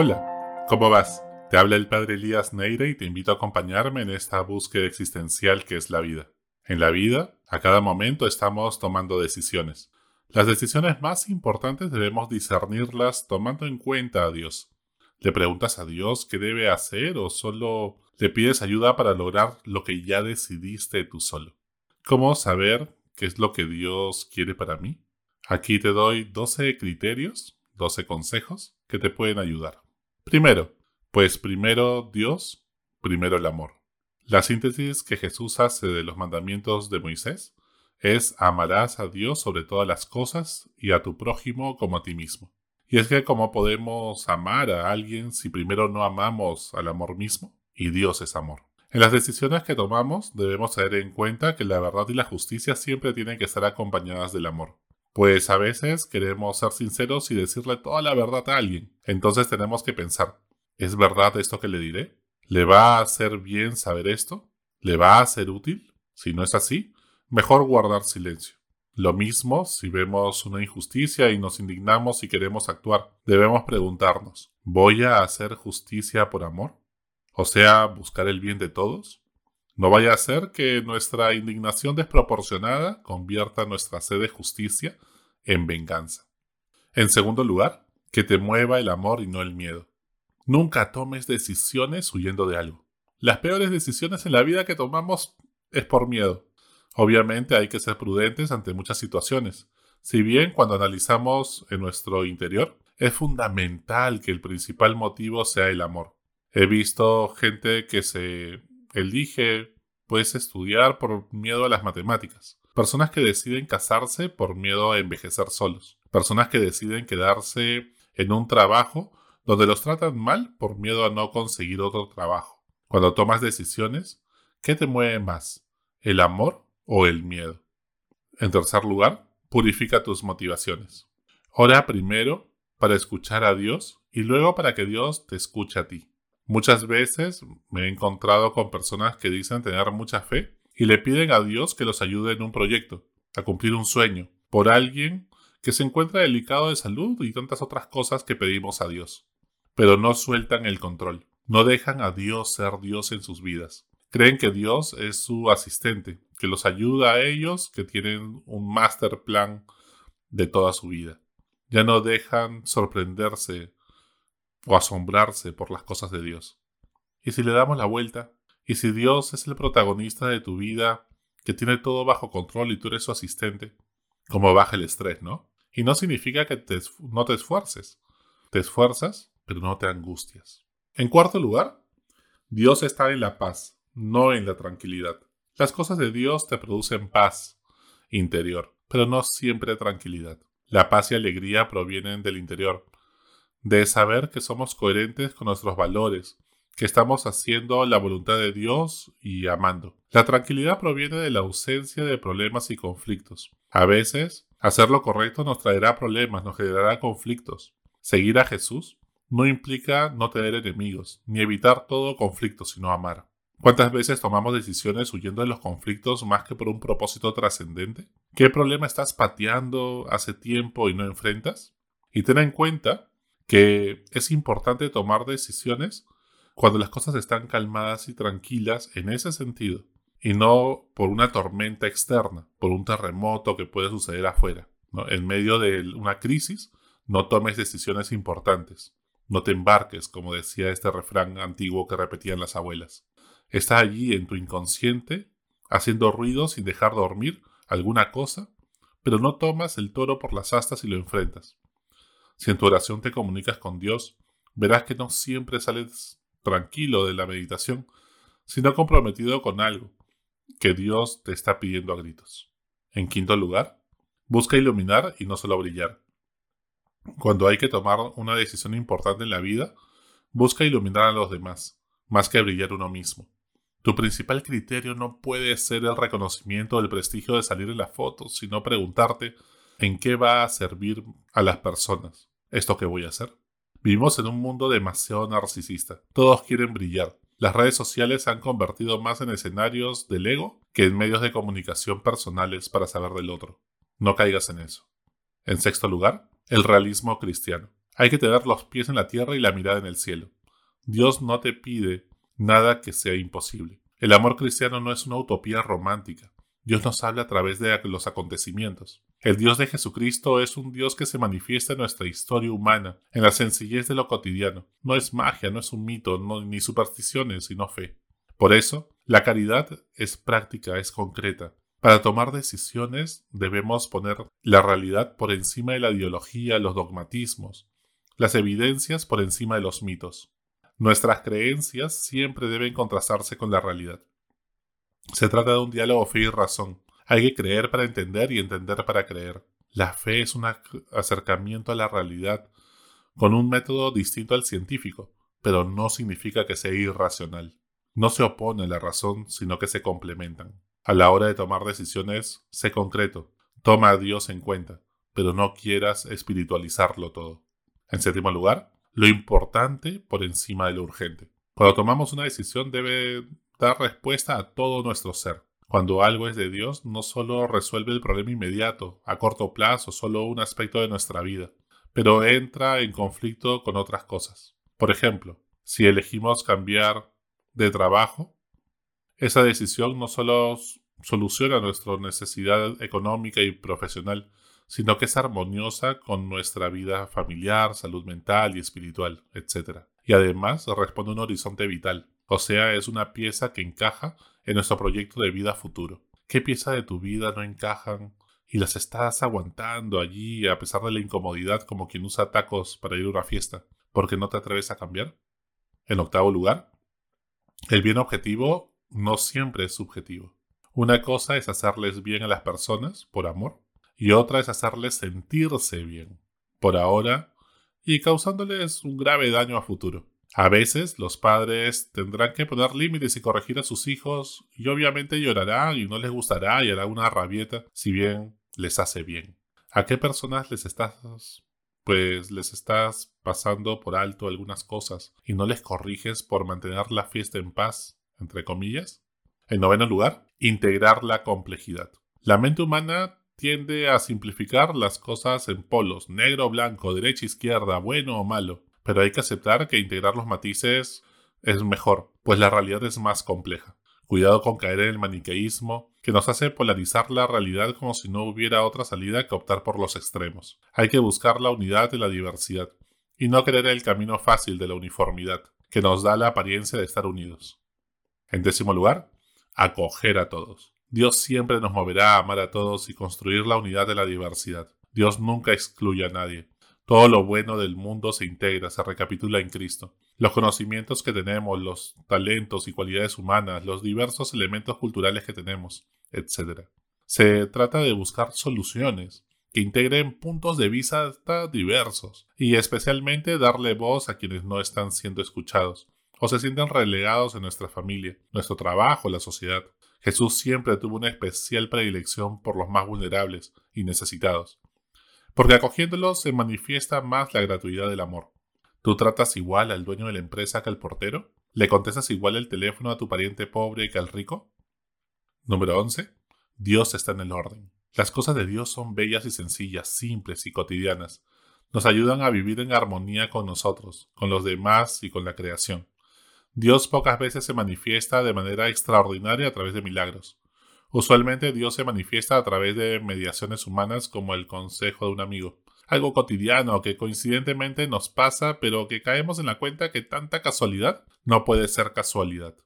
Hola, ¿cómo vas? Te habla el padre Elías Neira y te invito a acompañarme en esta búsqueda existencial que es la vida. En la vida, a cada momento estamos tomando decisiones. Las decisiones más importantes debemos discernirlas tomando en cuenta a Dios. ¿Le preguntas a Dios qué debe hacer o solo le pides ayuda para lograr lo que ya decidiste tú solo? ¿Cómo saber qué es lo que Dios quiere para mí? Aquí te doy 12 criterios, 12 consejos que te pueden ayudar. Primero, pues primero Dios, primero el amor. La síntesis que Jesús hace de los mandamientos de Moisés es amarás a Dios sobre todas las cosas y a tu prójimo como a ti mismo. Y es que cómo podemos amar a alguien si primero no amamos al amor mismo, y Dios es amor. En las decisiones que tomamos debemos tener en cuenta que la verdad y la justicia siempre tienen que estar acompañadas del amor. Pues a veces queremos ser sinceros y decirle toda la verdad a alguien. Entonces tenemos que pensar, ¿Es verdad esto que le diré? ¿Le va a hacer bien saber esto? ¿Le va a ser útil? Si no es así, mejor guardar silencio. Lo mismo si vemos una injusticia y nos indignamos y queremos actuar. Debemos preguntarnos, ¿voy a hacer justicia por amor? O sea, buscar el bien de todos. No vaya a ser que nuestra indignación desproporcionada convierta nuestra sed de justicia en venganza. En segundo lugar, que te mueva el amor y no el miedo. Nunca tomes decisiones huyendo de algo. Las peores decisiones en la vida que tomamos es por miedo. Obviamente hay que ser prudentes ante muchas situaciones. Si bien cuando analizamos en nuestro interior, es fundamental que el principal motivo sea el amor. He visto gente que se elige pues estudiar por miedo a las matemáticas. Personas que deciden casarse por miedo a envejecer solos. Personas que deciden quedarse en un trabajo donde los tratan mal por miedo a no conseguir otro trabajo. Cuando tomas decisiones, ¿qué te mueve más? ¿El amor o el miedo? En tercer lugar, purifica tus motivaciones. Ora primero para escuchar a Dios y luego para que Dios te escuche a ti. Muchas veces me he encontrado con personas que dicen tener mucha fe y le piden a Dios que los ayude en un proyecto, a cumplir un sueño, por alguien que se encuentra delicado de salud y tantas otras cosas que pedimos a Dios pero no sueltan el control. No dejan a Dios ser Dios en sus vidas. Creen que Dios es su asistente, que los ayuda a ellos, que tienen un master plan de toda su vida. Ya no dejan sorprenderse o asombrarse por las cosas de Dios. ¿Y si le damos la vuelta? ¿Y si Dios es el protagonista de tu vida, que tiene todo bajo control y tú eres su asistente? Como baja el estrés, ¿no? Y no significa que no te esfuerces. Te esfuerzas, pero no te angustias. En cuarto lugar, Dios está en la paz, no en la tranquilidad. Las cosas de Dios te producen paz interior, pero no siempre tranquilidad. La paz y alegría provienen del interior, de saber que somos coherentes con nuestros valores, que estamos haciendo la voluntad de Dios y amando. La tranquilidad proviene de la ausencia de problemas y conflictos. A veces, hacer lo correcto nos traerá problemas, nos generará conflictos. Seguir a Jesús no implica no tener enemigos, ni evitar todo conflicto, sino amar. ¿Cuántas veces tomamos decisiones huyendo de los conflictos más que por un propósito trascendente? ¿Qué problema estás pateando hace tiempo y no enfrentas? Y ten en cuenta que es importante tomar decisiones cuando las cosas están calmadas y tranquilas en ese sentido, y no por una tormenta externa, por un terremoto que puede suceder afuera. En medio de una crisis, no tomes decisiones importantes. No te embarques, como decía este refrán antiguo que repetían las abuelas. Está allí en tu inconsciente, haciendo ruido sin dejar dormir alguna cosa, pero no tomas el toro por las astas y lo enfrentas. Si en tu oración te comunicas con Dios, verás que no siempre sales tranquilo de la meditación, sino comprometido con algo que Dios te está pidiendo a gritos. En quinto lugar, busca iluminar y no solo brillar. Cuando hay que tomar una decisión importante en la vida, busca iluminar a los demás, más que brillar uno mismo. Tu principal criterio no puede ser el reconocimiento o el prestigio de salir en la foto, sino preguntarte en qué va a servir a las personas esto que voy a hacer. Vivimos en un mundo demasiado narcisista. Todos quieren brillar. Las redes sociales se han convertido más en escenarios del ego que en medios de comunicación personales para saber del otro. No caigas en eso. En sexto lugar, el realismo cristiano. Hay que tener los pies en la tierra y la mirada en el cielo. Dios no te pide nada que sea imposible. El amor cristiano no es una utopía romántica. Dios nos habla a través de los acontecimientos. El Dios de Jesucristo es un Dios que se manifiesta en nuestra historia humana, en la sencillez de lo cotidiano. No es magia, no es un mito, ni supersticiones, sino fe. Por eso, la caridad es práctica, es concreta. Para tomar decisiones debemos poner la realidad por encima de la ideología, los dogmatismos, las evidencias por encima de los mitos. Nuestras creencias siempre deben contrastarse con la realidad. Se trata de un diálogo fe y razón. Hay que creer para entender y entender para creer. La fe es un acercamiento a la realidad con un método distinto al científico, pero no significa que sea irracional. No se opone a la razón, sino que se complementan. A la hora de tomar decisiones, sé concreto, toma a Dios en cuenta, pero no quieras espiritualizarlo todo. En séptimo lugar, lo importante por encima de lo urgente. Cuando tomamos una decisión debe dar respuesta a todo nuestro ser. Cuando algo es de Dios, no solo resuelve el problema inmediato, a corto plazo, solo un aspecto de nuestra vida, pero entra en conflicto con otras cosas. Por ejemplo, si elegimos cambiar de trabajo, esa decisión no solo soluciona nuestra necesidad económica y profesional, sino que es armoniosa con nuestra vida familiar, salud mental y espiritual, etc. Y además responde a un horizonte vital, o sea, es una pieza que encaja en nuestro proyecto de vida futuro. ¿Qué pieza de tu vida no encajan y las estás aguantando allí a pesar de la incomodidad como quien usa tacos para ir a una fiesta? ¿Porque no te atreves a cambiar? En octavo lugar, el bien objetivo no siempre es subjetivo. Una cosa es hacerles bien a las personas por amor y otra es hacerles sentirse bien, por ahora, y causándoles un grave daño a futuro. A veces los padres tendrán que poner límites y corregir a sus hijos, y obviamente llorarán y no les gustará y hará una rabieta, si bien les hace bien. ¿A qué personas les estás pues les estás pasando por alto algunas cosas y no les corriges por mantener la fiesta en paz, entre comillas? En noveno lugar, integrar la complejidad. La mente humana tiende a simplificar las cosas en polos, negro blanco, derecha, izquierda, bueno o malo, pero hay que aceptar que integrar los matices es mejor, pues la realidad es más compleja. Cuidado con caer en el maniqueísmo, que nos hace polarizar la realidad como si no hubiera otra salida que optar por los extremos. Hay que buscar la unidad de la diversidad, y no querer el camino fácil de la uniformidad, que nos da la apariencia de estar unidos. En décimo lugar, acoger a todos. Dios siempre nos moverá a amar a todos y construir la unidad de la diversidad. Dios nunca excluye a nadie. Todo lo bueno del mundo se integra, se recapitula en Cristo. Los conocimientos que tenemos, los talentos y cualidades humanas, los diversos elementos culturales que tenemos, etc. Se trata de buscar soluciones que integren puntos de vista diversos y especialmente darle voz a quienes no están siendo escuchados o se sienten relegados en nuestra familia, nuestro trabajo, la sociedad. Jesús siempre tuvo una especial predilección por los más vulnerables y necesitados, porque acogiéndolos se manifiesta más la gratuidad del amor. ¿Tú tratas igual al dueño de la empresa que al portero? ¿Le contestas igual el teléfono a tu pariente pobre que al rico? Número 11. Dios está en el orden. Las cosas de Dios son bellas y sencillas, simples y cotidianas. Nos ayudan a vivir en armonía con nosotros, con los demás y con la creación. Dios pocas veces se manifiesta de manera extraordinaria a través de milagros. Usualmente Dios se manifiesta a través de mediaciones humanas como el consejo de un amigo, algo cotidiano que coincidentemente nos pasa pero que caemos en la cuenta que tanta casualidad no puede ser casualidad.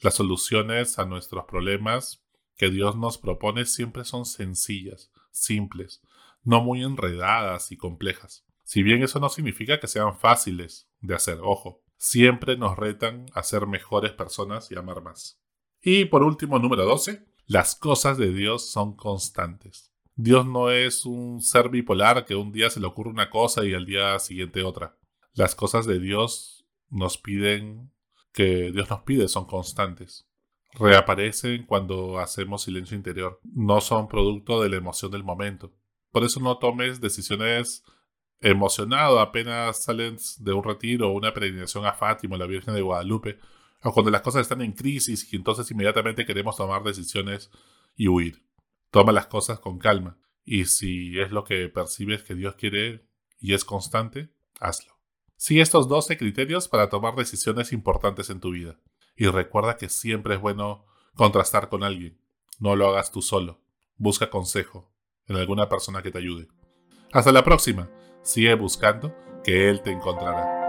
Las soluciones a nuestros problemas que Dios nos propone siempre son sencillas, simples, no muy enredadas y complejas. Si bien eso no significa que sean fáciles de hacer, ojo, siempre nos retan a ser mejores personas y amar más. Y por último, número 12, las cosas de Dios son constantes. Dios no es un ser bipolar que un día se le ocurre una cosa y al día siguiente otra. Las cosas de Dios nos piden que Dios nos pide son constantes. Reaparecen cuando hacemos silencio interior. No son producto de la emoción del momento. Por eso no tomes decisiones emocionado apenas salen de un retiro o una peregrinación a Fátima, la Virgen de Guadalupe, o cuando las cosas están en crisis y entonces inmediatamente queremos tomar decisiones y huir. Toma las cosas con calma y si es lo que percibes que Dios quiere y es constante, hazlo. Sigue estos 12 criterios para tomar decisiones importantes en tu vida. Y recuerda que siempre es bueno contrastar con alguien. No lo hagas tú solo. Busca consejo en alguna persona que te ayude. Hasta la próxima. Sigue buscando que Él te encontrará.